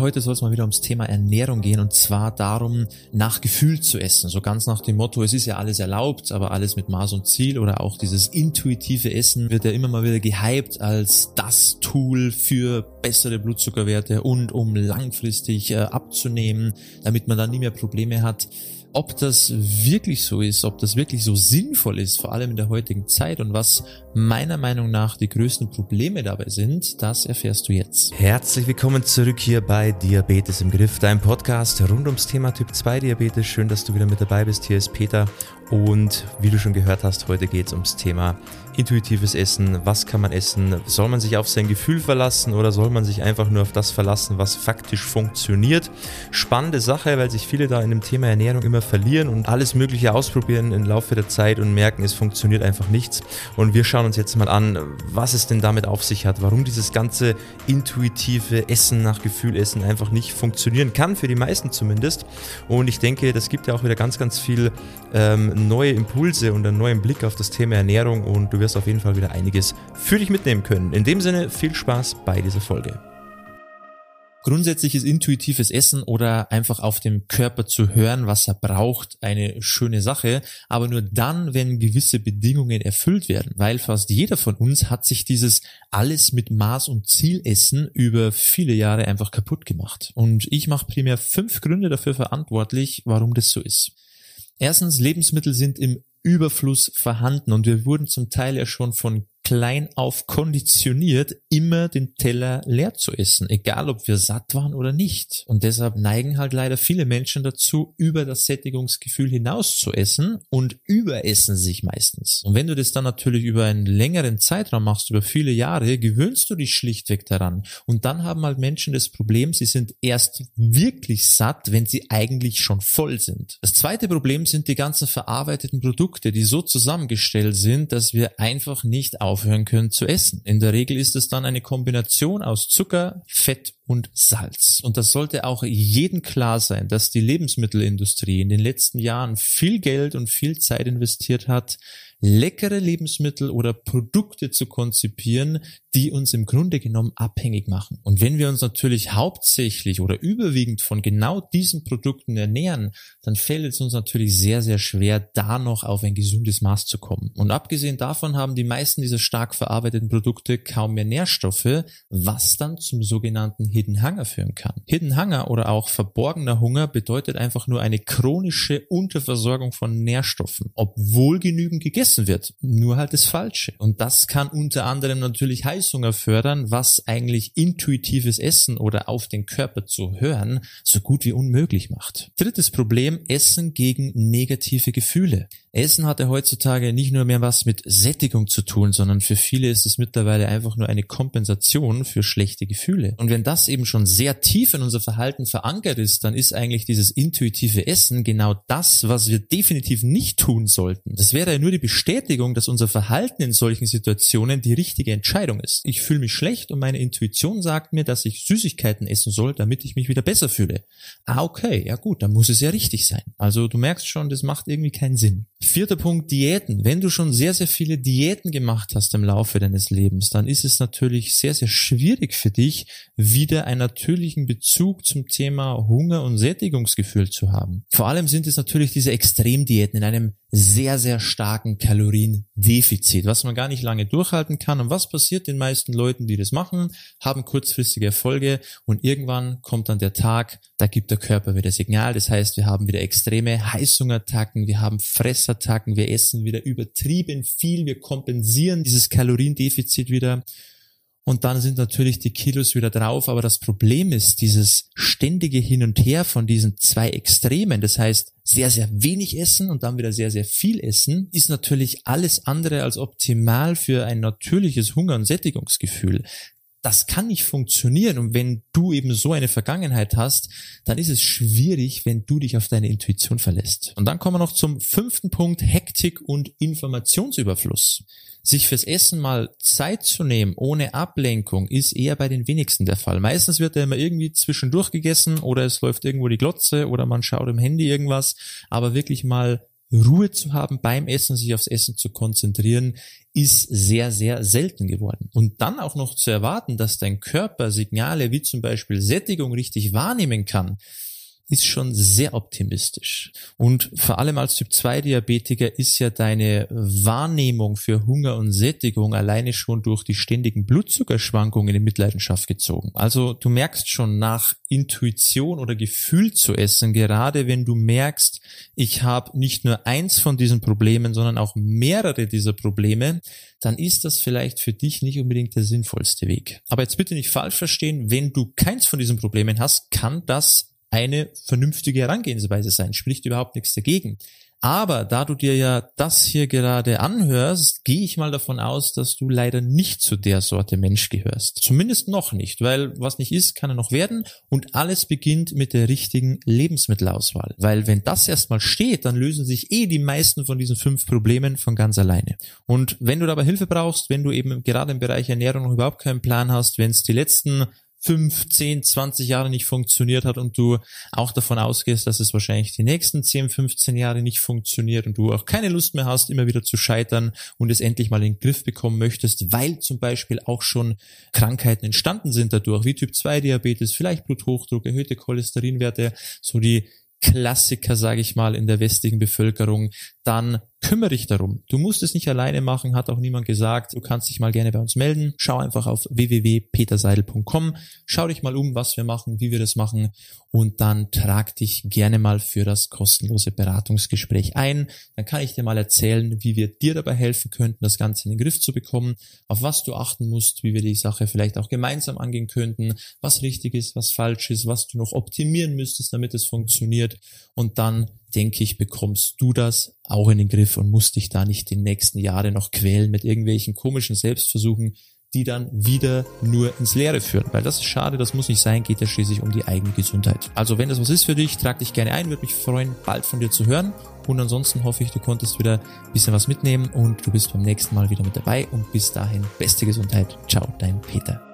Heute soll es mal wieder ums Thema Ernährung gehen und zwar darum, nach Gefühl zu essen. So ganz nach dem Motto, es ist ja alles erlaubt, aber alles mit Maß und Ziel oder auch dieses intuitive Essen wird ja immer mal wieder gehypt als das Tool für bessere Blutzuckerwerte und um langfristig äh, abzunehmen, damit man dann nie mehr Probleme hat ob das wirklich so ist, ob das wirklich so sinnvoll ist, vor allem in der heutigen Zeit und was meiner Meinung nach die größten Probleme dabei sind, das erfährst du jetzt. Herzlich willkommen zurück hier bei Diabetes im Griff, dein Podcast rund ums Thema Typ 2 Diabetes. Schön, dass du wieder mit dabei bist. Hier ist Peter und wie du schon gehört hast, heute geht es ums Thema intuitives Essen. Was kann man essen? Soll man sich auf sein Gefühl verlassen oder soll man sich einfach nur auf das verlassen, was faktisch funktioniert? Spannende Sache, weil sich viele da in dem Thema Ernährung immer verlieren und alles Mögliche ausprobieren im Laufe der Zeit und merken, es funktioniert einfach nichts. Und wir schauen uns jetzt mal an, was es denn damit auf sich hat, warum dieses ganze intuitive Essen nach Gefühl essen einfach nicht funktionieren kann, für die meisten zumindest. Und ich denke, das gibt ja auch wieder ganz, ganz viel ähm, neue Impulse und einen neuen Blick auf das Thema Ernährung und du wirst auf jeden Fall wieder einiges für dich mitnehmen können. In dem Sinne viel Spaß bei dieser Folge. Grundsätzlich ist intuitives Essen oder einfach auf dem Körper zu hören, was er braucht, eine schöne Sache, aber nur dann, wenn gewisse Bedingungen erfüllt werden, weil fast jeder von uns hat sich dieses alles mit Maß und Ziel essen über viele Jahre einfach kaputt gemacht. Und ich mache primär fünf Gründe dafür verantwortlich, warum das so ist. Erstens, Lebensmittel sind im Überfluss vorhanden und wir wurden zum Teil ja schon von klein auf konditioniert, immer den Teller leer zu essen, egal ob wir satt waren oder nicht. Und deshalb neigen halt leider viele Menschen dazu, über das Sättigungsgefühl hinaus zu essen und überessen sich meistens. Und wenn du das dann natürlich über einen längeren Zeitraum machst, über viele Jahre, gewöhnst du dich schlichtweg daran. Und dann haben halt Menschen das Problem, sie sind erst wirklich satt, wenn sie eigentlich schon voll sind. Das zweite Problem sind die ganzen verarbeiteten Produkte, die so zusammengestellt sind, dass wir einfach nicht auf aufhören können zu essen. In der Regel ist es dann eine Kombination aus Zucker, Fett und Salz. Und das sollte auch jedem klar sein, dass die Lebensmittelindustrie in den letzten Jahren viel Geld und viel Zeit investiert hat, leckere Lebensmittel oder Produkte zu konzipieren, die uns im Grunde genommen abhängig machen. Und wenn wir uns natürlich hauptsächlich oder überwiegend von genau diesen Produkten ernähren, dann fällt es uns natürlich sehr, sehr schwer, da noch auf ein gesundes Maß zu kommen. Und abgesehen davon haben die meisten dieser stark verarbeiteten Produkte kaum mehr Nährstoffe, was dann zum sogenannten Hidden Hunger führen kann. Hidden Hunger oder auch verborgener Hunger bedeutet einfach nur eine chronische Unterversorgung von Nährstoffen, obwohl genügend gegessen wird. Nur halt das Falsche. Und das kann unter anderem natürlich Heißhunger fördern, was eigentlich intuitives Essen oder auf den Körper zu hören so gut wie unmöglich macht. Drittes Problem, Essen gegen negative Gefühle. Essen hat ja heutzutage nicht nur mehr was mit Sättigung zu tun, sondern für viele ist es mittlerweile einfach nur eine Kompensation für schlechte Gefühle. Und wenn das eben schon sehr tief in unser Verhalten verankert ist, dann ist eigentlich dieses intuitive Essen genau das, was wir definitiv nicht tun sollten. Das wäre ja nur die Bestätigung, dass unser Verhalten in solchen Situationen die richtige Entscheidung ist. Ich fühle mich schlecht und meine Intuition sagt mir, dass ich Süßigkeiten essen soll, damit ich mich wieder besser fühle. Ah, okay, ja gut, dann muss es ja richtig sein. Also du merkst schon, das macht irgendwie keinen Sinn. Vierter Punkt, Diäten. Wenn du schon sehr, sehr viele Diäten gemacht hast im Laufe deines Lebens, dann ist es natürlich sehr, sehr schwierig für dich, wieder einen natürlichen Bezug zum Thema Hunger und Sättigungsgefühl zu haben. Vor allem sind es natürlich diese Extremdiäten in einem sehr, sehr starken Kaloriendefizit, was man gar nicht lange durchhalten kann. Und was passiert den meisten Leuten, die das machen, haben kurzfristige Erfolge und irgendwann kommt dann der Tag, da gibt der Körper wieder Signal. Das heißt, wir haben wieder extreme Heißhungerattacken, wir haben Fressattacken, wir essen wieder übertrieben viel, wir kompensieren dieses Kaloriendefizit wieder und dann sind natürlich die Kilos wieder drauf. Aber das Problem ist dieses ständige Hin und Her von diesen zwei Extremen. Das heißt, sehr, sehr wenig essen und dann wieder sehr, sehr viel essen, ist natürlich alles andere als optimal für ein natürliches Hunger- und Sättigungsgefühl das kann nicht funktionieren. Und wenn du eben so eine Vergangenheit hast, dann ist es schwierig, wenn du dich auf deine Intuition verlässt. Und dann kommen wir noch zum fünften Punkt, Hektik und Informationsüberfluss. Sich fürs Essen mal Zeit zu nehmen, ohne Ablenkung, ist eher bei den wenigsten der Fall. Meistens wird er immer irgendwie zwischendurch gegessen oder es läuft irgendwo die Glotze oder man schaut im Handy irgendwas, aber wirklich mal Ruhe zu haben beim Essen, sich aufs Essen zu konzentrieren, ist sehr, sehr selten geworden. Und dann auch noch zu erwarten, dass dein Körper Signale wie zum Beispiel Sättigung richtig wahrnehmen kann, ist schon sehr optimistisch. Und vor allem als Typ 2 Diabetiker ist ja deine Wahrnehmung für Hunger und Sättigung alleine schon durch die ständigen Blutzuckerschwankungen in Mitleidenschaft gezogen. Also du merkst schon nach Intuition oder Gefühl zu essen, gerade wenn du merkst, ich habe nicht nur eins von diesen Problemen, sondern auch mehrere dieser Probleme, dann ist das vielleicht für dich nicht unbedingt der sinnvollste Weg. Aber jetzt bitte nicht falsch verstehen, wenn du keins von diesen Problemen hast, kann das eine vernünftige Herangehensweise sein, spricht überhaupt nichts dagegen. Aber da du dir ja das hier gerade anhörst, gehe ich mal davon aus, dass du leider nicht zu der Sorte Mensch gehörst. Zumindest noch nicht, weil was nicht ist, kann er noch werden und alles beginnt mit der richtigen Lebensmittelauswahl. Weil wenn das erstmal steht, dann lösen sich eh die meisten von diesen fünf Problemen von ganz alleine. Und wenn du dabei Hilfe brauchst, wenn du eben gerade im Bereich Ernährung noch überhaupt keinen Plan hast, wenn es die letzten fünf, zehn, zwanzig Jahre nicht funktioniert hat und du auch davon ausgehst, dass es wahrscheinlich die nächsten 10, 15 Jahre nicht funktioniert und du auch keine Lust mehr hast, immer wieder zu scheitern und es endlich mal in den Griff bekommen möchtest, weil zum Beispiel auch schon Krankheiten entstanden sind dadurch, wie Typ 2 Diabetes, vielleicht Bluthochdruck, erhöhte Cholesterinwerte, so die Klassiker, sage ich mal, in der westlichen Bevölkerung, dann kümmere dich darum. Du musst es nicht alleine machen, hat auch niemand gesagt. Du kannst dich mal gerne bei uns melden. Schau einfach auf www.peterseidel.com. Schau dich mal um, was wir machen, wie wir das machen und dann trag dich gerne mal für das kostenlose Beratungsgespräch ein. Dann kann ich dir mal erzählen, wie wir dir dabei helfen könnten, das Ganze in den Griff zu bekommen, auf was du achten musst, wie wir die Sache vielleicht auch gemeinsam angehen könnten, was richtig ist, was falsch ist, was du noch optimieren müsstest, damit es funktioniert und dann denke ich, bekommst du das auch in den Griff und musst dich da nicht die nächsten Jahre noch quälen mit irgendwelchen komischen Selbstversuchen, die dann wieder nur ins Leere führen. Weil das ist schade, das muss nicht sein, geht ja schließlich um die eigene Gesundheit. Also wenn das was ist für dich, trag dich gerne ein, würde mich freuen, bald von dir zu hören. Und ansonsten hoffe ich, du konntest wieder ein bisschen was mitnehmen und du bist beim nächsten Mal wieder mit dabei. Und bis dahin, beste Gesundheit. Ciao, dein Peter.